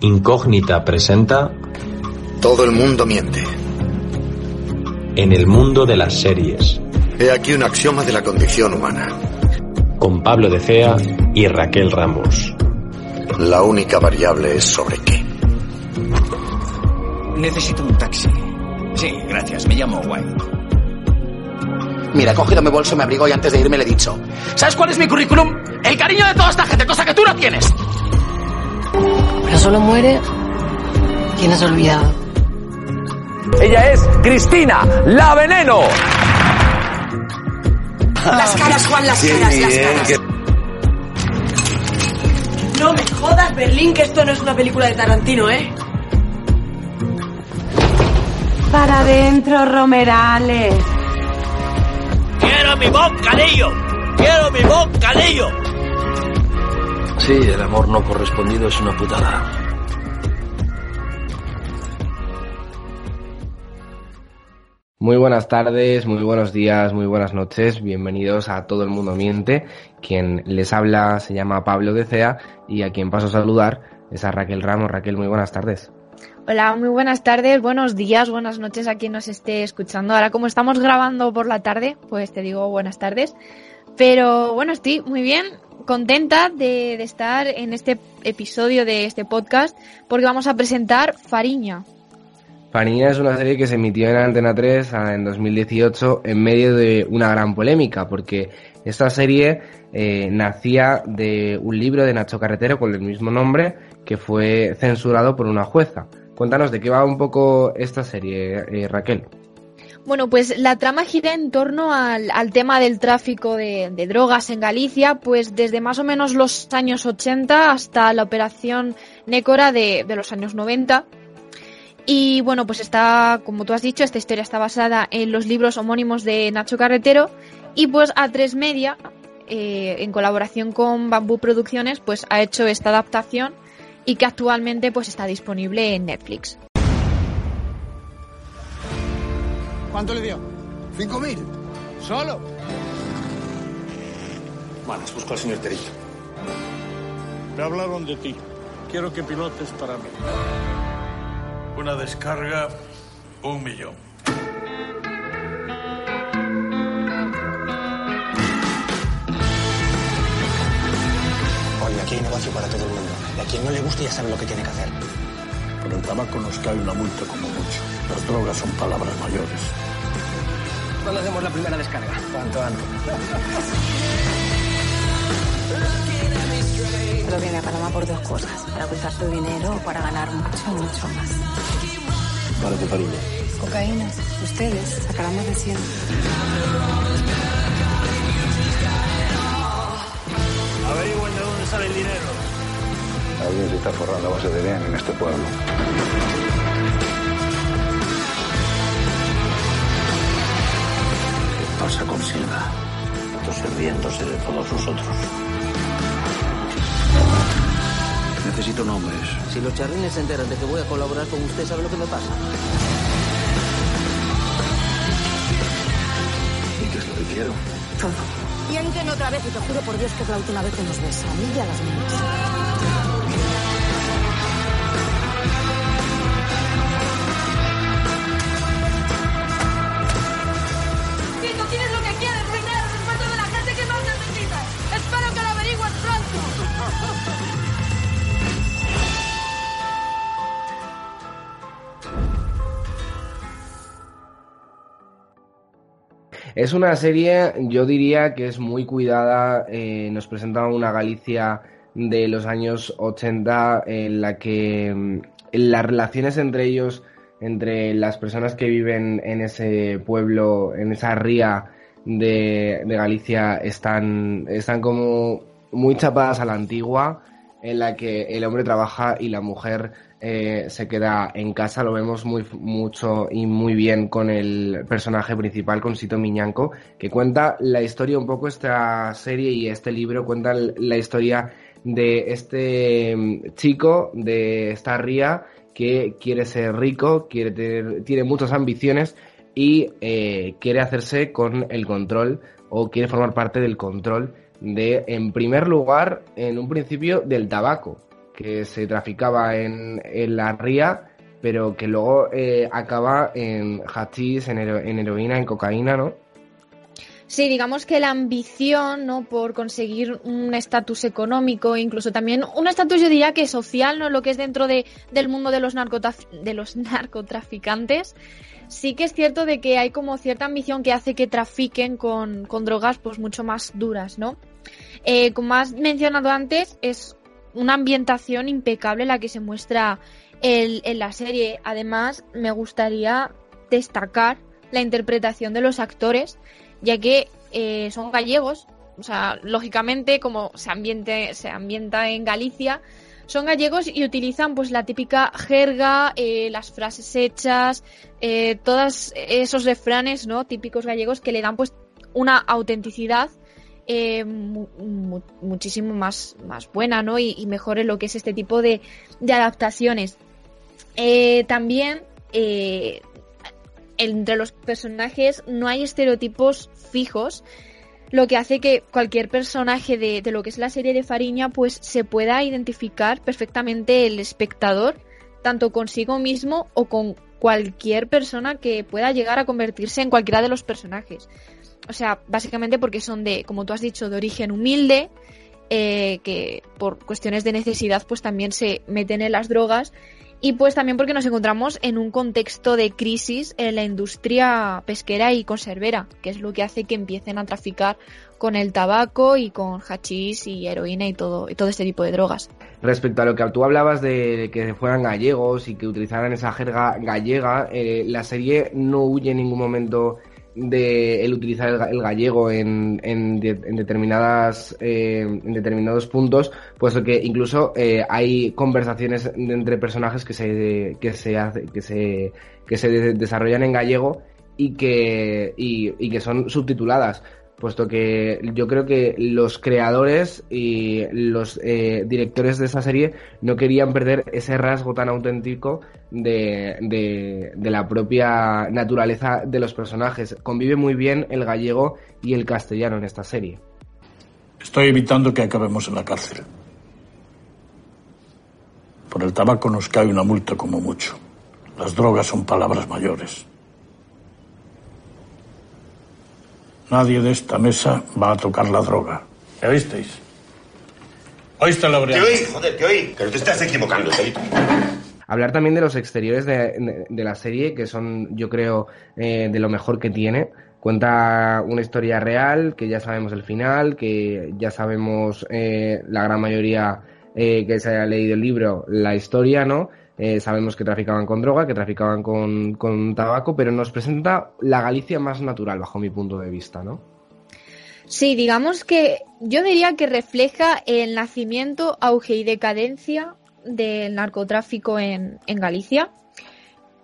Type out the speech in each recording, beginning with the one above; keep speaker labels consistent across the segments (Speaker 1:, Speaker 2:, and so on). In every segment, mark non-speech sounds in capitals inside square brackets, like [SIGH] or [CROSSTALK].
Speaker 1: Incógnita presenta
Speaker 2: Todo el mundo miente.
Speaker 1: En el mundo de las series,
Speaker 2: He aquí un axioma de la condición humana.
Speaker 1: con Pablo de Cea y Raquel Ramos.
Speaker 2: La única variable es sobre qué.
Speaker 3: Necesito un taxi. Sí, gracias. Me llamo White.
Speaker 4: Mira, he cogido mi bolso, me abrigo y antes de irme le he dicho. ¿Sabes cuál es mi currículum? El cariño de toda esta gente, cosa que tú no tienes.
Speaker 5: Pero solo muere quien es olvidado.
Speaker 6: Ella es Cristina, la veneno.
Speaker 7: Las caras, Juan, las caras, las caras. No me jodas, Berlín, que esto no es una película de Tarantino, ¿eh?
Speaker 8: Para adentro, Romerales.
Speaker 9: ¡Quiero mi bocadillo! ¡Quiero mi bocadillo!
Speaker 10: Sí, el amor no correspondido es una putada.
Speaker 11: Muy buenas tardes, muy buenos días, muy buenas noches. Bienvenidos a Todo el Mundo Miente. Quien les habla se llama Pablo de Cea y a quien paso a saludar es a Raquel Ramos. Raquel, muy buenas tardes.
Speaker 12: Hola, muy buenas tardes, buenos días, buenas noches a quien nos esté escuchando. Ahora como estamos grabando por la tarde, pues te digo buenas tardes. Pero bueno, estoy muy bien, contenta de, estar en este episodio de este podcast porque vamos a presentar Fariña.
Speaker 11: Fariña es una serie que se emitió en Antena 3 en 2018 en medio de una gran polémica, porque esta serie eh, nacía de un libro de Nacho Carretero con el mismo nombre que fue censurado por una jueza. Cuéntanos de qué va un poco esta serie, eh, Raquel.
Speaker 12: Bueno, pues la trama gira en torno al, al tema del tráfico de, de, drogas en Galicia, pues desde más o menos los años 80 hasta la operación Nécora de, de los años 90. Y bueno, pues está, como tú has dicho, esta historia está basada en los libros homónimos de Nacho Carretero y pues A3 Media, eh, en colaboración con Bambú Producciones, pues ha hecho esta adaptación y que actualmente pues está disponible en Netflix.
Speaker 13: ¿Cuánto le dio?
Speaker 2: ¿Cinco mil?
Speaker 13: ¿Solo?
Speaker 10: Vale, busco al señor Terillo.
Speaker 9: Me hablaron de ti. Quiero que pilotes para mí. Una descarga, un millón.
Speaker 4: Oye, aquí hay negocio para todo el mundo. Y a quien no le guste ya sabe lo que tiene que hacer.
Speaker 9: Por el tabaco nos cae una multa como mucho. Las drogas son palabras mayores.
Speaker 4: ¿Cuándo hacemos la primera descarga? Cuanto antes.
Speaker 5: Pero viene a Panamá por dos cosas. Para ocultar su dinero o para ganar mucho, mucho más.
Speaker 10: ¿Para qué farina?
Speaker 5: Cocaína. Ustedes sacarán más de 100.
Speaker 9: Averigüen de dónde sale el dinero.
Speaker 14: Alguien se está forrando a base de bien en este pueblo.
Speaker 10: ¿Qué pasa con Silva? Sirviéndose de todos nosotros. Necesito nombres.
Speaker 15: Si los charrines se enteran de que voy a colaborar con usted, ¿sabe lo que me pasa?
Speaker 10: ¿Y qué es lo que quiero?
Speaker 5: Todo.
Speaker 7: Otra vez y te juro por Dios que es la última vez que nos ves. A mí y a las mías.
Speaker 11: Es una serie, yo diría que es muy cuidada, eh, nos presenta una Galicia de los años 80 en la que mm, las relaciones entre ellos, entre las personas que viven en ese pueblo, en esa ría de, de Galicia, están, están como muy chapadas a la antigua. en la que el hombre trabaja y la mujer eh, se queda en casa. Lo vemos muy mucho y muy bien con el personaje principal, con Sito Miñanco, que cuenta la historia un poco esta serie y este libro cuenta la historia de este mm, chico de esta ría que quiere ser rico, quiere tener, tiene muchas ambiciones y eh, quiere hacerse con el control o quiere formar parte del control de, en primer lugar, en un principio, del tabaco, que se traficaba en, en la ría, pero que luego eh, acaba en hachís, en, en heroína, en cocaína, ¿no?
Speaker 12: Sí, digamos que la ambición, ¿no? Por conseguir un estatus económico, incluso también un estatus, yo diría que social, ¿no? Lo que es dentro de, del mundo de los, de los [LAUGHS] narcotraficantes. Sí que es cierto de que hay como cierta ambición que hace que trafiquen con, con drogas, pues mucho más duras, ¿no? Eh, como has mencionado antes, es una ambientación impecable la que se muestra el, en la serie. Además, me gustaría destacar la interpretación de los actores ya que eh, son gallegos, o sea, lógicamente como se, ambiente, se ambienta en Galicia, son gallegos y utilizan pues la típica jerga, eh, las frases hechas, eh, todos esos refranes no típicos gallegos que le dan pues una autenticidad eh, muchísimo más, más buena ¿no? y, y mejor en lo que es este tipo de, adaptaciones. también entre los personajes no hay estereotipos fijos, lo que hace que cualquier personaje de, de, lo que es la serie de Fariña pues se pueda identificar perfectamente el espectador, tanto consigo mismo o con cualquier persona que pueda llegar a convertirse en cualquiera de los personajes. O sea, básicamente porque son de, como tú has dicho, de origen humilde, eh, que por cuestiones de necesidad pues también se meten en las drogas y pues también porque nos encontramos en un contexto de crisis en la industria pesquera y conservera, que es lo que hace que empiecen a traficar con el tabaco y con hachís y heroína y todo, y todo este tipo de drogas.
Speaker 11: Respecto a lo que tú hablabas de que fueran gallegos y que utilizaran esa jerga gallega, eh, la serie no huye en ningún momento de el utilizar el, gallego en, en, determinadas eh, en determinados puntos puesto que incluso eh, hay conversaciones entre personajes que se que se hace, que se que se desarrollan en gallego y que y, y que son subtituladas puesto que yo creo que los creadores y los eh, directores de esa serie no querían perder ese rasgo tan auténtico de, de, la propia naturaleza de los personajes. Convive muy bien el gallego y el castellano en esta serie.
Speaker 9: Estoy evitando que acabemos en la cárcel. Por el tabaco nos cae una multa como mucho. Las drogas son palabras mayores. Nadie de esta mesa va a tocar la droga. ¿Me oísteis? ¿Oíste, Laureano?
Speaker 2: Te oí, joder, te oí. Pero te estás equivocando, Celito.
Speaker 11: Hablar también de los exteriores de, de, de la serie, que son, yo creo, eh, de lo mejor que tiene. Cuenta una historia real, que ya sabemos el final, que ya sabemos eh, la gran mayoría eh, que se haya leído el libro, la historia, ¿no? Eh, sabemos que traficaban con droga, que traficaban con, con, tabaco, pero nos presenta la Galicia más natural, bajo mi punto de vista, ¿no?
Speaker 12: Sí, digamos que yo diría que refleja el nacimiento, auge y decadencia del narcotráfico en, en Galicia.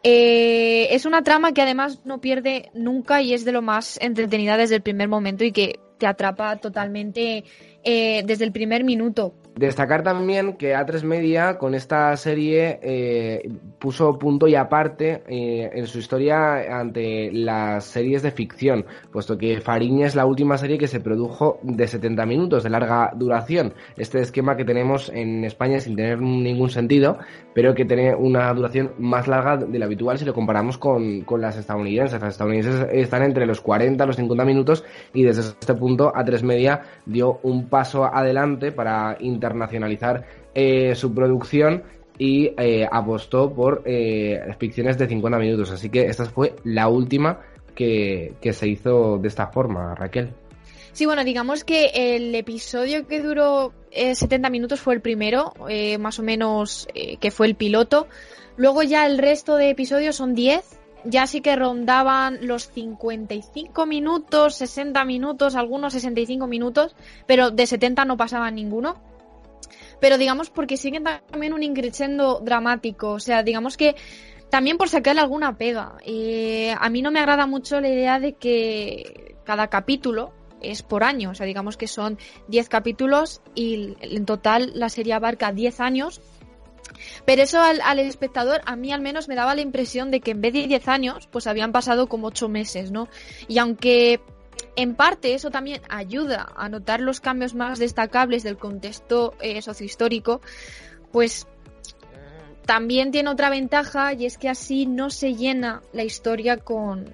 Speaker 12: Eh, es una trama que además no pierde nunca y es de lo más entretenida desde el primer momento y que te atrapa totalmente eh, desde el primer minuto.
Speaker 11: Destacar también que A3 Media con esta serie eh, puso punto y aparte eh, en su historia ante las series de ficción, puesto que Fariña es la última serie que se produjo de 70 minutos, de larga duración. Este esquema que tenemos en España sin tener ningún sentido, pero que tiene una duración más larga de la habitual si lo comparamos con, con las estadounidenses. Las estadounidenses están entre los 40 y los 50 minutos y desde este punto A3 Media dio un paso adelante para internacionalizar eh, su producción y eh, apostó por eh, ficciones de 50 minutos. Así que esta fue la última que, se hizo de esta forma, Raquel.
Speaker 12: Sí, bueno, digamos que el episodio que duró 70 minutos fue el primero, más o menos que fue el piloto. Luego ya el resto de episodios son 10 ya sí que rondaban los 55 minutos, 60 minutos, algunos 65 minutos, pero de 70 no pasaban ninguno. Pero digamos porque siguen también un increchendo dramático, o sea, digamos que también por sacarle alguna pega. A mí no me agrada mucho la idea de que cada capítulo es por año, o sea, digamos que son 10 capítulos y en total la serie abarca 10 años. Pero eso al, al, espectador, a mí al menos me daba la impresión de que en vez de 10 años, pues habían pasado como 8 meses, ¿no? Y aunque en parte eso también ayuda a notar los cambios más destacables del contexto eh, sociohistórico, pues también tiene otra ventaja y es que así no se llena la historia con,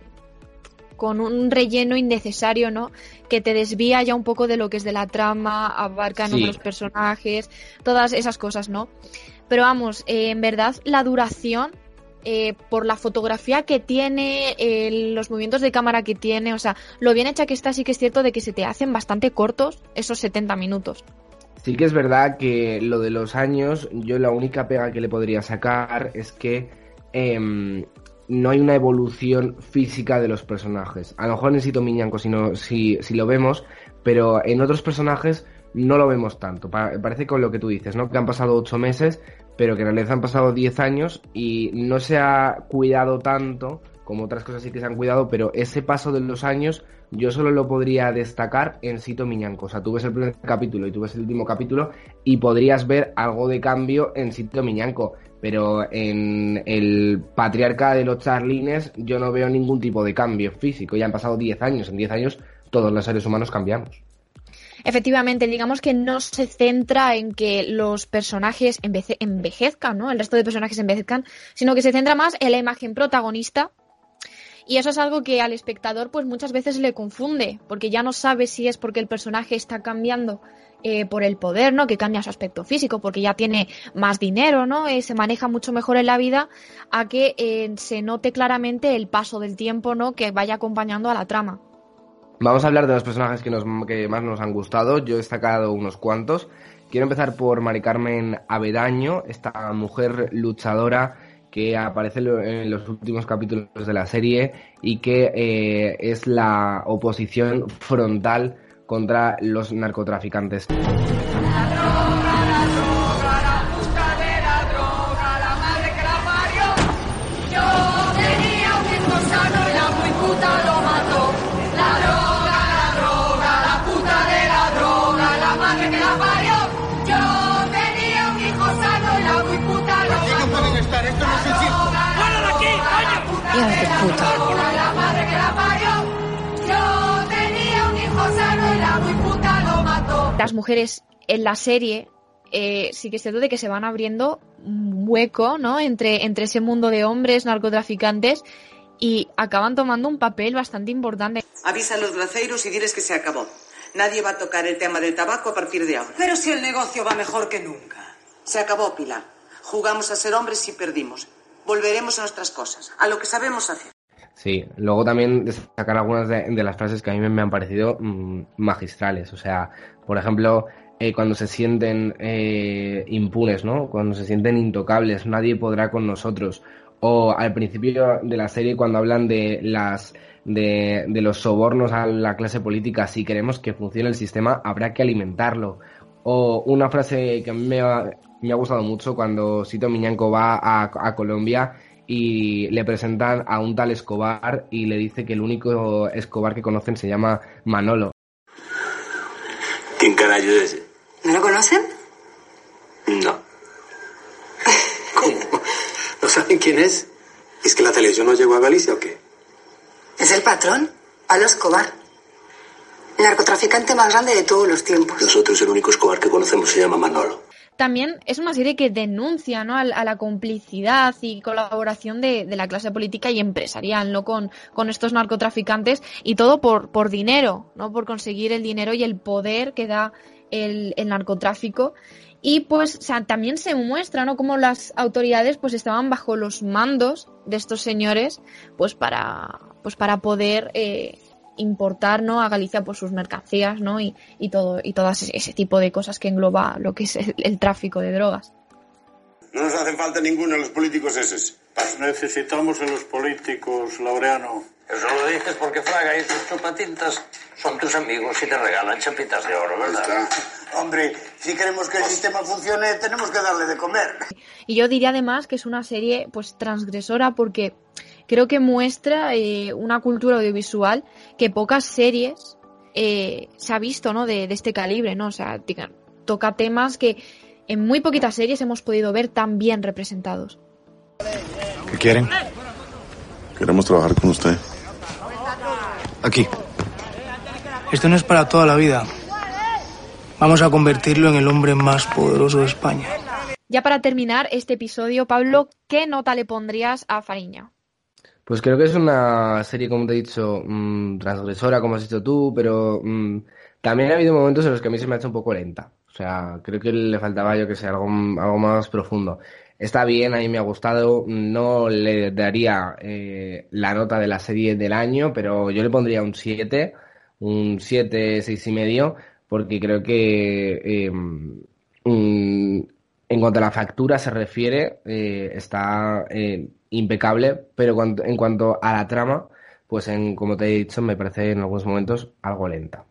Speaker 12: con un relleno innecesario, ¿no? Que te desvía ya un poco de lo que es de la trama, abarcan sí. otros personajes, todas esas cosas, ¿no? Pero vamos, eh, en verdad la duración, eh, por la fotografía que tiene, eh, los movimientos de cámara que tiene, o sea, lo bien hecha que está, sí que es cierto de que se te hacen bastante cortos esos 70 minutos.
Speaker 11: Sí que es verdad que lo de los años, yo la única pega que le podría sacar es que eh, no hay una evolución física de los personajes. A lo mejor necesito Miñanco si, no, si, si lo vemos, pero en otros personajes no lo vemos tanto. Pa parece con lo que tú dices, ¿no? Que han pasado ocho meses, pero que en realidad han pasado diez años y no se ha cuidado tanto como otras cosas sí que se han cuidado, pero ese paso de los años yo solo lo podría destacar en Sito Miñanco. O sea, tú ves el primer capítulo y tú ves el último capítulo y podrías ver algo de cambio en Sito Miñanco. Pero en el patriarca de los charlines yo no veo ningún tipo de cambio físico. Ya han pasado 10 años. En 10 años todos los seres humanos cambiamos.
Speaker 12: Efectivamente, digamos que no se centra en que los personajes enveje envejezcan, ¿no? El resto de personajes envejezcan, sino que se centra más en la imagen protagonista y eso es algo que al espectador pues muchas veces le confunde, porque ya no sabe si es porque el personaje está cambiando eh, por el poder, ¿no? Que cambia su aspecto físico, porque ya tiene más dinero, ¿no? Eh, se maneja mucho mejor en la vida, a que eh, se note claramente el paso del tiempo, ¿no? Que vaya acompañando a la trama.
Speaker 11: Vamos a hablar de los personajes que, nos, que más nos han gustado. Yo he destacado unos cuantos. Quiero empezar por Mari Carmen Avedaño, esta mujer luchadora que aparece en los últimos capítulos de la serie y que eh, es la oposición frontal contra los narcotraficantes.
Speaker 5: Hija de puta.
Speaker 12: Las mujeres en la serie eh, sí que es cierto de que se van abriendo un hueco, ¿no? Entre, entre ese mundo de hombres narcotraficantes y acaban tomando un papel bastante importante.
Speaker 16: Avisa a los braceiros y diles que se acabó. Nadie va a tocar el tema del tabaco a partir de ahora.
Speaker 17: Pero si el negocio va mejor que nunca.
Speaker 16: Se acabó, Pilar. Jugamos a ser hombres y perdimos volveremos a nuestras cosas, a lo que sabemos hacer.
Speaker 11: Sí, luego también destacar algunas de, las frases que a mí me, han parecido mmm, magistrales. O sea, por ejemplo, eh, cuando se sienten eh, impunes, ¿no? Cuando se sienten intocables, nadie podrá con nosotros. O al principio de la serie cuando hablan de las de, de los sobornos a la clase política, si queremos que funcione el sistema, habrá que alimentarlo. O una frase que a mí me ha, me ha gustado mucho cuando Sito Miñanco va a, a, Colombia y le presentan a un tal Escobar y le dice que el único Escobar que conocen se llama Manolo.
Speaker 2: ¿Quién carajo es ese?
Speaker 17: ¿No lo conocen?
Speaker 2: No. [LAUGHS] ¿Cómo? ¿No saben quién es? ¿Es que la televisión no llegó a Galicia o qué?
Speaker 17: Es el patrón, Pablo Escobar. El narcotraficante más grande de todos los tiempos.
Speaker 2: Nosotros el único Escobar que conocemos se llama Manolo
Speaker 12: también es una serie que denuncia ¿no? a, a la complicidad y colaboración de, de, la clase política y empresarial ¿no? con, con estos narcotraficantes y todo por, por dinero, ¿no? por conseguir el dinero y el poder que da el, el narcotráfico. Y pues o sea, también se muestra ¿no? cómo las autoridades pues estaban bajo los mandos de estos señores pues para, pues para poder eh, importar ¿no? a Galicia por sus mercancías ¿no? y, y todo y todas ese tipo de cosas que engloba lo que es el, el tráfico de drogas.
Speaker 2: No nos hacen falta ninguno de los políticos esos.
Speaker 9: Necesitamos a los políticos, Laureano.
Speaker 15: Eso lo dices porque Fraga y tus chupatintas son tus amigos y te regalan chapitas de oro, ¿verdad?
Speaker 18: Hombre, si queremos que el sistema funcione, tenemos que darle de comer.
Speaker 12: Y yo diría además que es una serie pues transgresora porque creo que muestra eh, una cultura audiovisual que pocas series eh, se ha visto, ¿no? De, de, este calibre, ¿no? O sea, toca temas que en muy poquitas series hemos podido ver tan bien representados.
Speaker 19: ¿Qué quieren?
Speaker 20: Queremos trabajar con usted.
Speaker 19: Aquí.
Speaker 13: Esto no es para toda la vida. Vamos a convertirlo en el hombre más poderoso de España.
Speaker 12: Ya para terminar este episodio, Pablo, ¿qué nota le pondrías a Fariña?
Speaker 11: Pues creo que es una serie, como te he dicho, mmm, transgresora, como has dicho tú, pero mmm, también ha habido momentos en los que a mí se me ha hecho un poco lenta. O sea, creo que le faltaba, yo que sé, algo, más profundo. Está bien, a mí me ha gustado. No le daría eh, la nota de la serie del año, pero yo le pondría un 7, un 7, 6 y medio, porque creo que eh, mm, en cuanto a la factura se refiere, eh, está eh, impecable, pero en cuanto a la trama, pues en, como te he dicho, me parece en algunos momentos algo lenta.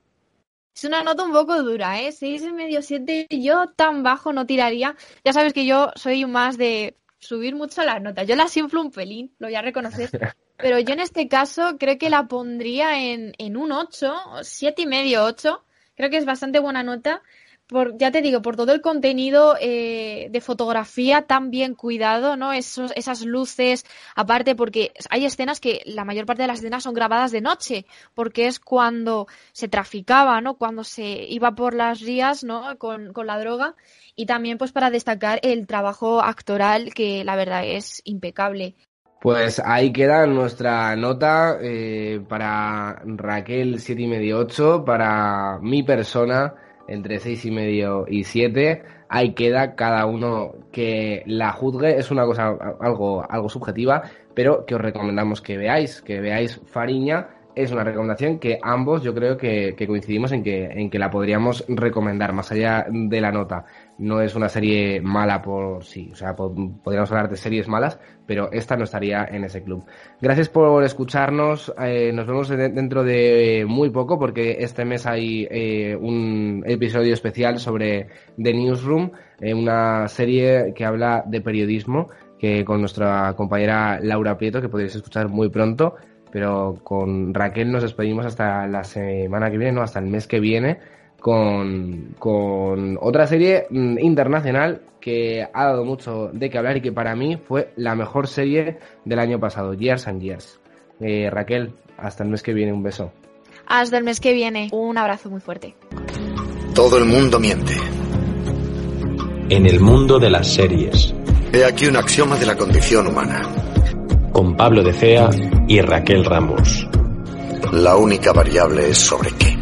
Speaker 12: Es una nota un poco dura, ¿eh? Seis y medio, siete. Yo tan bajo no tiraría. Ya sabes que yo soy más de subir mucho las notas. Yo las inflo un pelín, lo voy a reconocer. [LAUGHS] Pero yo en este caso creo que la pondría en, en un 8, siete y medio, 8. Creo que es bastante buena nota. Por, ya te digo, por todo el contenido eh, de fotografía tan bien cuidado, ¿no? Esos, esas luces, aparte porque hay escenas que la mayor parte de las escenas son grabadas de noche, porque es cuando se traficaba, ¿no? Cuando se iba por las rías, ¿no? Con, con la droga. Y también pues para destacar el trabajo actoral que la verdad es impecable.
Speaker 11: Pues ahí queda nuestra nota eh, para Raquel 7 y medio 8, para mi persona entre seis y medio y siete. Ahí queda cada uno que la juzgue. Es una cosa algo, algo subjetiva, pero que os recomendamos que veáis, que veáis Fariña. Es una recomendación que ambos yo creo que, que coincidimos en que, en que la podríamos recomendar, más allá de la nota. No es una serie mala por sí, o sea, podríamos hablar de series malas, pero esta no estaría en ese club. Gracias por escucharnos. Eh, nos vemos dentro de muy poco porque este mes hay eh, un episodio especial sobre The Newsroom, eh, una serie que habla de periodismo que con nuestra compañera Laura Prieto, que podéis escuchar muy pronto. Pero con Raquel nos despedimos hasta la semana que viene, no, hasta el mes que viene con, con otra serie mm, internacional que ha dado mucho de qué hablar y que para mí fue la mejor serie del año pasado, Years and Years. Eh, Raquel, hasta el mes que viene, un beso.
Speaker 12: Hasta el mes que viene, un abrazo muy fuerte.
Speaker 21: Todo el mundo miente.
Speaker 1: En el mundo de las series.
Speaker 21: He aquí un axioma de la condición humana.
Speaker 1: Con Pablo de Cea y Raquel Ramos.
Speaker 21: La única variable es sobre qué.